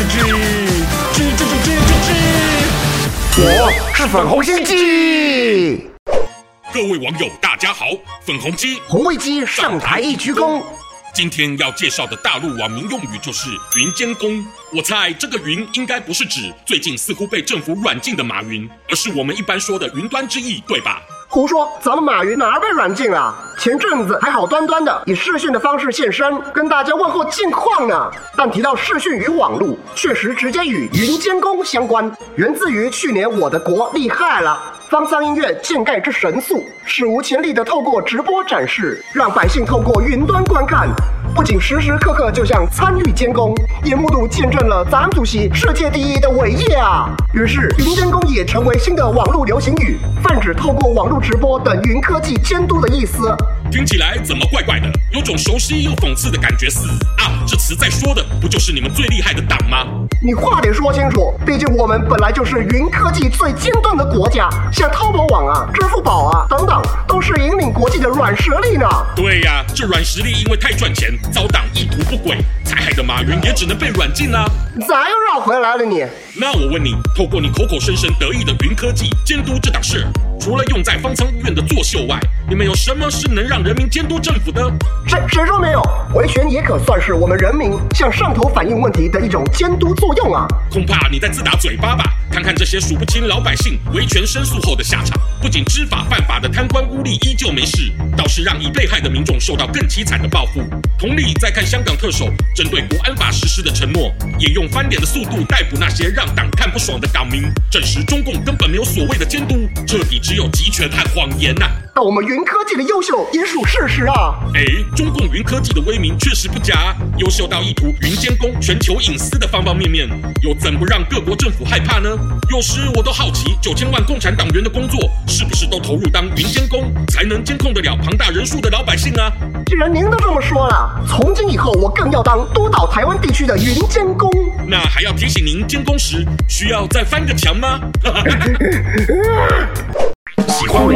吱吱吱吱吱吱吱，我是粉红心机。各位网友，大家好，粉红鸡红卫鸡上台一鞠躬。今天要介绍的大陆网民用语就是“云监工”。我猜这个“云”应该不是指最近似乎被政府软禁的马云，而是我们一般说的云端之意，对吧？胡说，咱们马云哪儿被软禁了？前阵子还好端端的以视讯的方式现身，跟大家问候近况呢。但提到视讯与网络，确实直接与云监工相关，源自于去年我的国厉害了。方舱音乐建盖之神速，史无前例的透过直播展示，让百姓透过云端观看，不仅时时刻刻就像参与监工，也目睹见证了咱主席世界第一的伟业啊！于是云监工也成为新的网络流行语，泛指透过网络直播等云科技监督的意思。听起来怎么怪怪的？有种熟悉又讽刺的感觉似啊！这词在说的不就是你们最厉害的党吗？你话得说清楚，毕竟我们本来就是云科技最尖端的国家，像淘宝网啊、支付宝啊等等，都是引领国际的软实力呢。对呀、啊，这软实力因为太赚钱，遭党意图不轨，才害得马云也只能被软禁啊。咋又绕回来了你？那我问你，透过你口口声声得意的云科技监督这档事，除了用在方舱医院的作秀外，你们有什么是能让人民监督政府的？谁谁说没有？维权也可算是我们人民向上头反映问题的一种监督作用啊！恐怕你在自打嘴巴吧？看看这些数不清老百姓维权申诉后的下场，不仅知法犯法的贪官污吏依旧没事，倒是让已被害的民众受到更凄惨的报复。同理，再看香港特首针对国安法实施的承诺，也用翻脸的速度逮捕那些让党看不爽的港民，证实中共根本没有所谓的监督，彻底只有集权和谎言呐、但我们云科技的优秀也属事实啊！哎，中共云科技的威名确实不假，优秀到意图云监工全球隐私的方方面面，又怎不让各国政府害怕呢？有时我都好奇，九千万共产党员的工作是不是都投入当云监工，才能监控得了庞大人数的老百姓啊？既然您都这么说了，从今以后我更要当督导台湾地区的云监工。那还要提醒您，监工时需要再翻个墙吗？